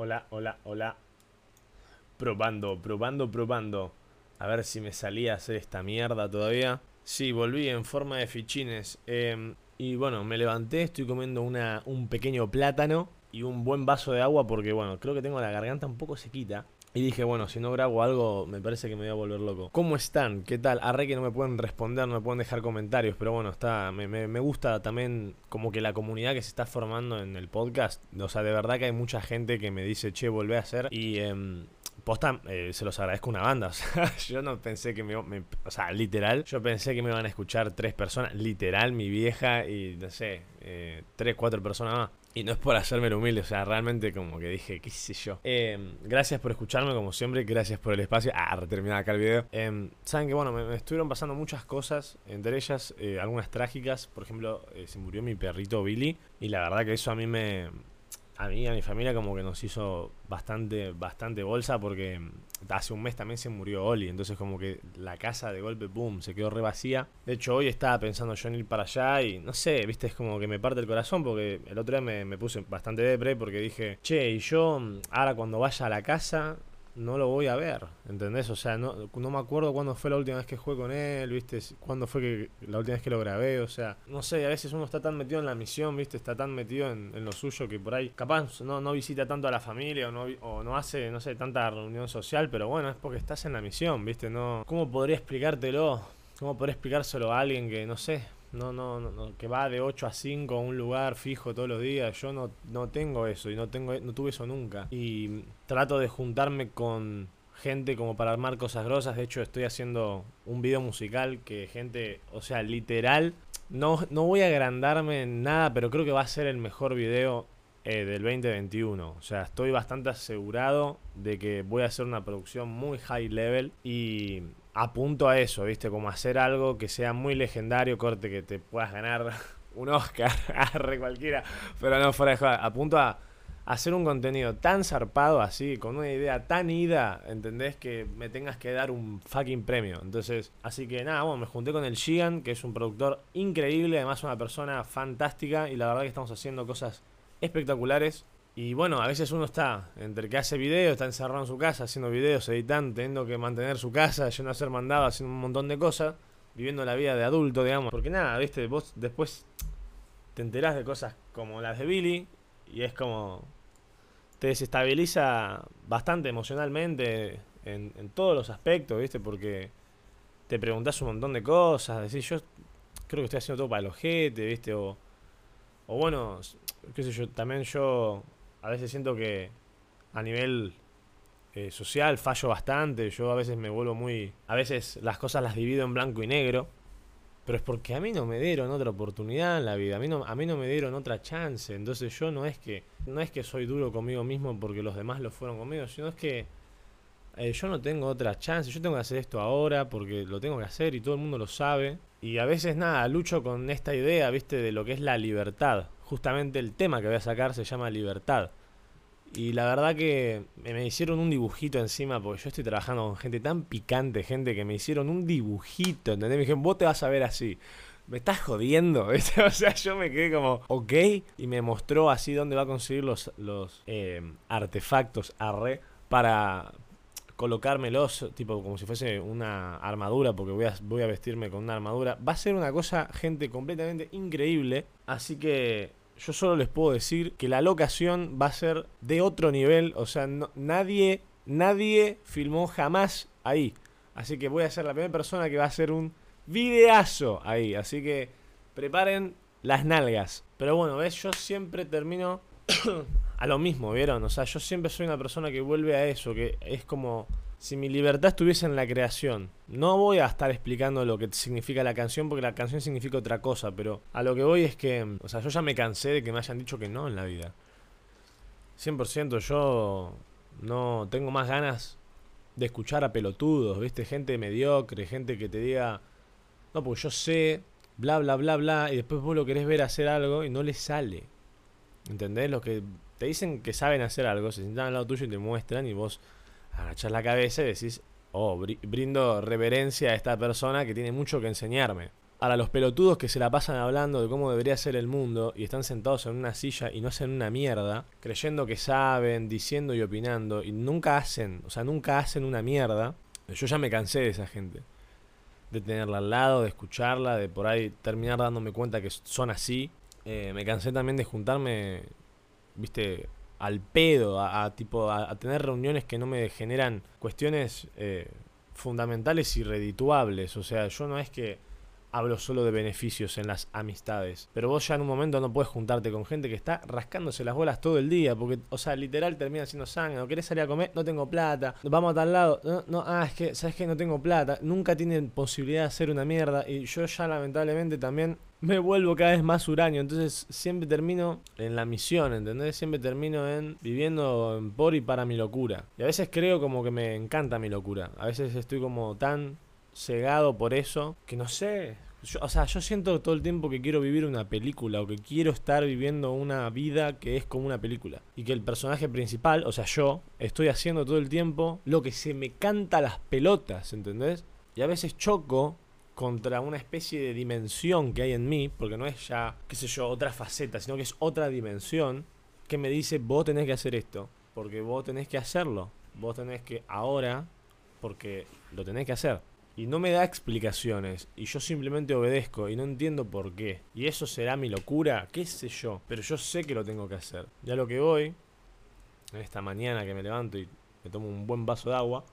Hola, hola, hola. Probando, probando, probando. A ver si me salía a hacer esta mierda todavía. Sí, volví en forma de fichines. Em, y bueno, me levanté, estoy comiendo una, un pequeño plátano y un buen vaso de agua porque bueno, creo que tengo la garganta un poco sequita. Y dije, bueno, si no grabo algo, me parece que me voy a volver loco. ¿Cómo están? ¿Qué tal? Arre que no me pueden responder, no me pueden dejar comentarios, pero bueno, está. Me, me, gusta también como que la comunidad que se está formando en el podcast. O sea, de verdad que hay mucha gente que me dice, che, volvé a hacer. Y eh, posta, eh, se los agradezco una banda. O sea, yo no pensé que me, me, O sea, literal, yo pensé que me iban a escuchar tres personas. Literal, mi vieja y no sé, eh, tres, cuatro personas más. Y no es por hacerme humilde, o sea, realmente como que dije, qué sé yo. Eh, gracias por escucharme, como siempre, gracias por el espacio. Ah, terminado acá el video. Eh, Saben que, bueno, me, me, estuvieron pasando muchas cosas, entre ellas eh, algunas trágicas. Por ejemplo, eh, se murió mi perrito Billy. Y la verdad que eso a mí me, a mí y a mi familia como que nos hizo bastante, bastante bolsa porque hace un mes también se murió Oli, entonces como que la casa de golpe, boom, se quedó re vacía. De hecho hoy estaba pensando yo en ir para allá y no sé, viste, es como que me parte el corazón porque el otro día me, me puse bastante depre porque dije, che, y yo ahora cuando vaya a la casa no lo voy a ver, ¿entendés? O sea, no, no me acuerdo cuándo fue la última vez que jugué con él, ¿viste? Cuándo fue que la última vez que lo grabé, o sea, no sé, a veces uno está tan metido en la misión, ¿viste? Está tan metido en, en lo suyo que por ahí capaz no, no visita tanto a la familia o no, o no hace, no sé, tanta reunión social, pero bueno, es porque estás en la misión, ¿viste? No, ¿Cómo podría explicártelo? ¿Cómo podría explicárselo a alguien que, no sé, no, no, no, que va de 8 a 5 a un lugar fijo todos los días. Yo no, no tengo eso y no tengo no tuve eso nunca. Y trato de juntarme con gente como para armar cosas grosas. De hecho, estoy haciendo un video musical que gente, o sea, literal, no, no voy a agrandarme en nada, pero creo que va a ser el mejor video eh, del 2021. O sea, estoy bastante asegurado de que voy a hacer una producción muy high level y apunto a eso, ¿viste? Como hacer algo que sea muy legendario, corte, que te puedas ganar un Oscar, arre cualquiera, pero no fuera de joda. Apunto a hacer un contenido tan zarpado así, con una idea tan ida, ¿entendés? Que me tengas que dar un fucking premio. Entonces, así que nada, bueno, me junté con el Gian, que es un productor increíble, además una persona fantástica, y la verdad que estamos haciendo cosas espectaculares. Y bueno, a veces uno está entre que hace videos, está encerrado en su casa haciendo videos, editando, teniendo que mantener su casa, yendo a ser mandado, haciendo un montón de cosas, viviendo la vida de adulto, digamos. Porque nada, viste, vos después te enterás de cosas como las de Billy y es como. te desestabiliza bastante emocionalmente en, en todos los aspectos, viste, porque te preguntás un montón de cosas, decís, yo creo que estoy haciendo todo para el ojete, viste, o. O bueno, qué sé yo, también yo a veces siento que a nivel eh, social fallo bastante. Yo a veces me vuelvo muy. A veces las cosas las divido en blanco y negro. Pero es porque a mí no me dieron otra oportunidad en la vida. A mí no, a mí no me dieron otra chance. Entonces yo no es que. No es que soy duro conmigo mismo porque los demás lo fueron conmigo. Sino es que. Eh, yo no tengo otra chance. Yo tengo que hacer esto ahora porque lo tengo que hacer y todo el mundo lo sabe. Y a veces nada, lucho con esta idea, viste, de lo que es la libertad justamente el tema que voy a sacar se llama Libertad. Y la verdad que me hicieron un dibujito encima, porque yo estoy trabajando con gente tan picante, gente que me hicieron un dibujito, ¿entendés? Me dijeron, vos te vas a ver así. Me estás jodiendo, O sea, yo me quedé como, ok. Y me mostró así dónde va a conseguir los, los eh, artefactos arre para colocármelos, tipo como si fuese una armadura, porque voy a, voy a vestirme con una armadura. Va a ser una cosa, gente, completamente increíble. Así que yo solo les puedo decir que la locación va a ser de otro nivel. O sea, nadie, nadie filmó jamás ahí. Así que voy a ser la primera persona que va a hacer un videazo ahí. Así que preparen las nalgas. Pero bueno, ves, yo siempre termino a lo mismo, ¿vieron? O sea, yo siempre soy una persona que vuelve a eso, que es como si mi libertad estuviese en la creación. No voy a estar explicando lo que significa la canción porque la canción significa otra cosa, pero a lo que voy es que, o sea, yo ya me cansé de que me hayan dicho que no en la vida. 100% yo no tengo más ganas de escuchar a pelotudos, ¿viste? Gente mediocre, gente que te diga, no, pues yo sé, bla, bla, bla, bla, y después vos lo querés ver hacer algo y no le sale. ¿Entendés? Los que te dicen que saben hacer algo, se sientan al lado tuyo y te muestran y vos agachás la cabeza y decís, oh, brindo reverencia a esta persona que tiene mucho que enseñarme. Ahora, los pelotudos que se la pasan hablando de cómo debería ser el mundo y están sentados en una silla y no hacen una mierda, creyendo que saben, diciendo y opinando, y nunca hacen, o sea, nunca hacen una mierda. Yo ya me cansé de esa gente. De tenerla al lado, de escucharla, de por ahí terminar dándome cuenta que son así. Eh, me cansé también de juntarme, viste, al pedo, a, tipo, a, tener reuniones que no me generan cuestiones eh, fundamentales y redituables. O sea, yo no es que hablo solo de beneficios en las amistades. Pero vos ya en un momento no puedes juntarte con gente que está rascándose las bolas todo el día. Porque, o sea, literal termina siendo sangre. ¿No querés salir a comer? No tengo plata. Vamos a tal lado. No, no, ah, es que, ¿sabes que No tengo plata. Nunca tienen posibilidad de hacer una mierda. Y yo ya lamentablemente también me vuelvo cada vez más huraño. Entonces siempre termino en la misión, ¿entendés? Siempre termino en viviendo por y para mi locura. Y a veces creo como que me encanta mi locura. A veces estoy como tan cegado por eso que no sé. o sea, yo siento todo el tiempo que quiero vivir una película o que quiero estar viviendo una vida que es como una película. Y que el personaje principal, o sea, yo, estoy haciendo todo el tiempo lo que se me canta las pelotas, ¿entendés? Y a veces choco contra una especie de dimensión que hay en mí, porque no es ya, qué sé yo, otra faceta, sino que es otra dimensión que me dice, vos tenés que hacer esto, porque vos tenés que hacerlo, vos tenés que ahora, porque lo tenés que hacer. Y no me da explicaciones, y yo simplemente obedezco, y no entiendo por qué. ¿Y eso será mi locura? ¿Qué sé yo? Pero yo sé que lo tengo que hacer. Ya lo que voy, en esta mañana que me levanto y me tomo un buen vaso de agua,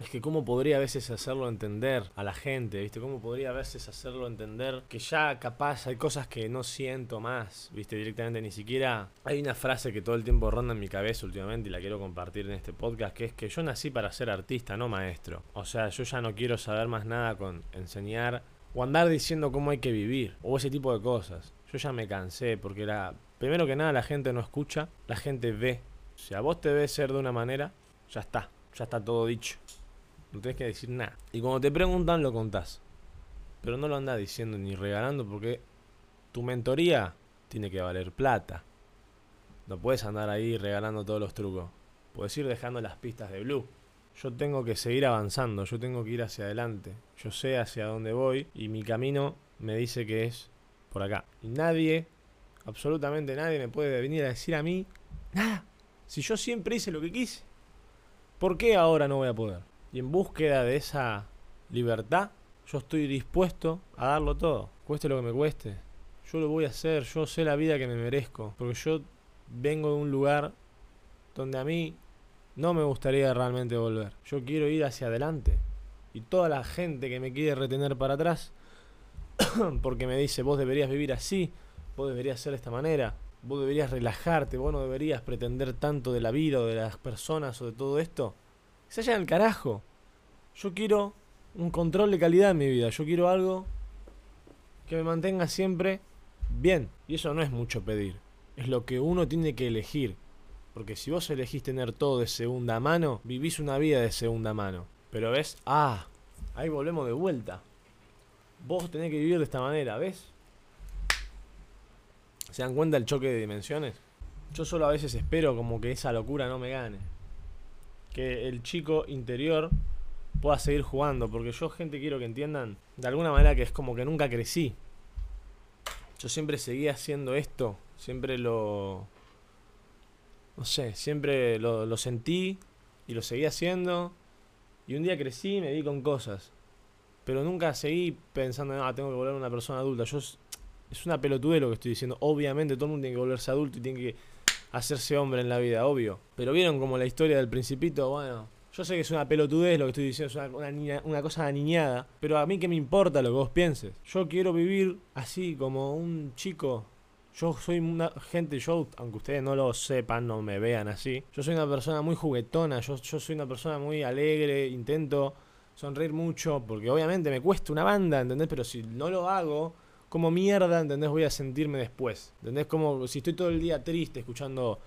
es que cómo podría a veces hacerlo entender a la gente, ¿viste? Cómo podría a veces hacerlo entender que ya capaz hay cosas que no siento más, ¿viste? Directamente ni siquiera... Hay una frase que todo el tiempo ronda en mi cabeza últimamente y la quiero compartir en este podcast, que es que yo nací para ser artista, no maestro. O sea, yo ya no quiero saber más nada con enseñar o andar diciendo cómo hay que vivir o ese tipo de cosas. Yo ya me cansé porque la... Primero que nada la gente no escucha, la gente ve. Si a vos te ves ser de una manera, ya está, ya está todo dicho. No tenés que decir nada. Y cuando te preguntan, lo contás. Pero no lo andás diciendo ni regalando porque tu mentoría tiene que valer plata. No puedes andar ahí regalando todos los trucos. Puedes ir dejando las pistas de blue. Yo tengo que seguir avanzando, yo tengo que ir hacia adelante. Yo sé hacia dónde voy y mi camino me dice que es por acá. Y nadie, absolutamente nadie me puede venir a decir a mí nada. Si yo siempre hice lo que quise, ¿por qué ahora no voy a poder? Y en búsqueda de esa libertad, yo estoy dispuesto a darlo todo, cueste lo que me cueste. Yo lo voy a hacer, yo sé la vida que me merezco, porque yo vengo de un lugar donde a mí no me gustaría realmente volver. Yo quiero ir hacia adelante. Y toda la gente que me quiere retener para atrás, porque me dice, vos deberías vivir así, vos deberías ser de esta manera, vos deberías relajarte, vos no deberías pretender tanto de la vida o de las personas o de todo esto, se vayan al carajo. Yo quiero un control de calidad en mi vida. Yo quiero algo que me mantenga siempre bien. Y eso no es mucho pedir. Es lo que uno tiene que elegir. Porque si vos elegís tener todo de segunda mano, vivís una vida de segunda mano. Pero ves, ah, ahí volvemos de vuelta. Vos tenés que vivir de esta manera, ¿ves? ¿Se dan cuenta el choque de dimensiones? Yo solo a veces espero como que esa locura no me gane que el chico interior pueda seguir jugando. Porque yo, gente, quiero que entiendan de alguna manera que es como que nunca crecí. Yo siempre seguía haciendo esto. Siempre lo. No sé, siempre lo, lo sentí y lo seguí haciendo. Y un día crecí y me di con cosas. Pero nunca seguí pensando, ah, tengo que volver una persona adulta. Yo es una pelotudez lo que estoy diciendo. Obviamente todo el mundo tiene que volverse adulto y tiene que hacerse hombre en la vida, obvio. Pero vieron como la historia del principito, bueno, yo sé que es una pelotudez lo que estoy diciendo, es una, una, cosa aniñada, pero a mí que me importa lo que vos pienses. Yo quiero vivir así, como un chico. Yo soy una gente, yo, aunque ustedes no lo sepan, no me vean así, yo soy una persona muy juguetona, yo, yo soy una persona muy alegre, intento sonreír mucho, porque obviamente me cuesta una banda, ¿entendés? Pero si no lo hago, como mierda, ¿entendés? Voy a sentirme después. ¿Entendés? Como si estoy todo el día triste escuchando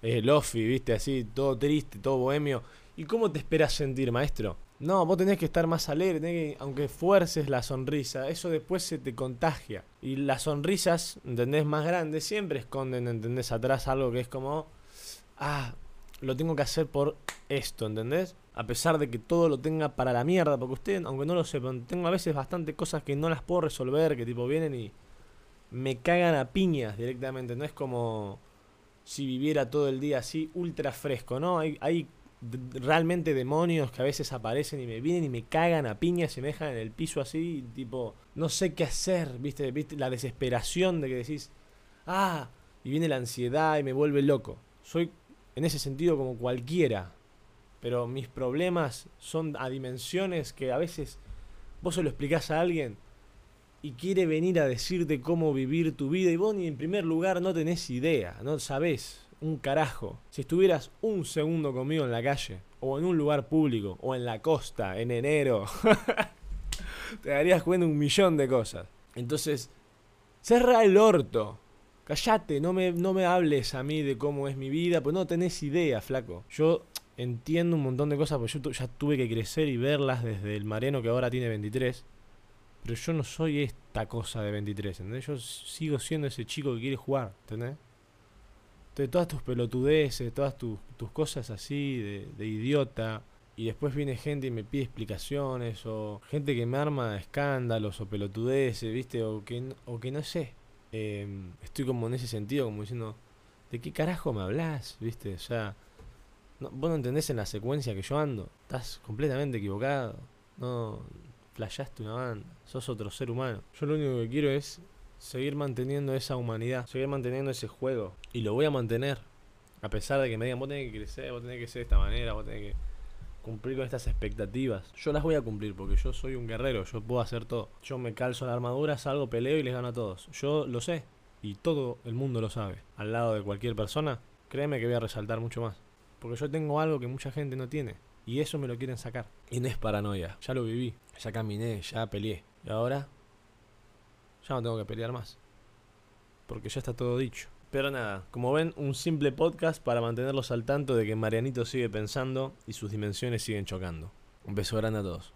eh, Lofi, ¿viste? Así, todo triste, todo bohemio. ¿Y cómo te esperas sentir, maestro? No, vos tenés que estar más alegre, tenés que, aunque fuerces la sonrisa, eso después se te contagia. Y las sonrisas, ¿entendés? Más grandes siempre esconden, ¿entendés? Atrás algo que es como, ah, lo tengo que hacer por esto, ¿entendés? A pesar de que todo lo tenga para la mierda, porque usted, aunque no lo sepan, tengo a veces bastante cosas que no las puedo resolver, que tipo vienen y me cagan a piñas directamente. No es como si viviera todo el día así, ultra fresco, ¿no? Hay, hay realmente demonios que a veces aparecen y me vienen y me cagan a piñas y me dejan en el piso así, tipo, no sé qué hacer, ¿viste? ¿viste? La desesperación de que decís, ah, y viene la ansiedad y me vuelve loco. Soy en ese sentido como cualquiera, pero mis problemas son a dimensiones que a veces vos se lo explicás a alguien y quiere venir a decirte cómo vivir tu vida y vos ni en primer lugar no tenés idea, no sabés un carajo. Si estuvieras un segundo conmigo en la calle, o en un lugar público, o en la costa, en enero, te darías cuenta un millón de cosas. Entonces, cerra el orto. Callate, no me, no me hables a mí de cómo es mi vida, pues no tenés idea, flaco. Yo entiendo un montón de cosas, porque yo ya tuve que crecer y verlas desde el Mariano que ahora tiene 23. Pero yo no soy esta cosa de 23, ¿entendés? Yo sigo siendo ese chico que quiere jugar, ¿entendés? de todas tus pelotudeces, todas tus, cosas así de, de, idiota. Y después viene gente y me pide explicaciones, o gente que me arma escándalos o pelotudeces, ¿viste? O que, o que no sé. Em, estoy como en ese sentido, como diciendo, ¿de qué carajo me hablas? ¿Viste? O sea, no, vos no entendés en la secuencia que yo ando. Estás completamente equivocado. No, flashaste una banda. Sos otro ser humano. Yo lo único que quiero es seguir manteniendo esa humanidad, seguir manteniendo ese juego. Y lo voy a mantener. A pesar de que me digan, vos tenés que crecer, vos tenés que ser de esta manera, vos tenés que cumplir con estas expectativas. Yo las voy a cumplir porque yo soy un guerrero, yo puedo hacer todo. Yo me calzo la armadura, salgo, peleo y les gano a todos. Yo lo sé y todo el mundo lo sabe. Al lado de cualquier persona, créeme que voy a resaltar mucho más. Porque yo tengo algo que mucha gente no tiene. Y eso me lo quieren sacar. Y no es paranoia. Ya lo viví. Ya caminé, ya peleé. Y ahora ya no tengo que pelear más. Porque ya está todo dicho. Pero nada, como ven, un simple podcast para mantenerlos al tanto de que Marianito sigue pensando y sus dimensiones siguen chocando. Un beso grande a todos.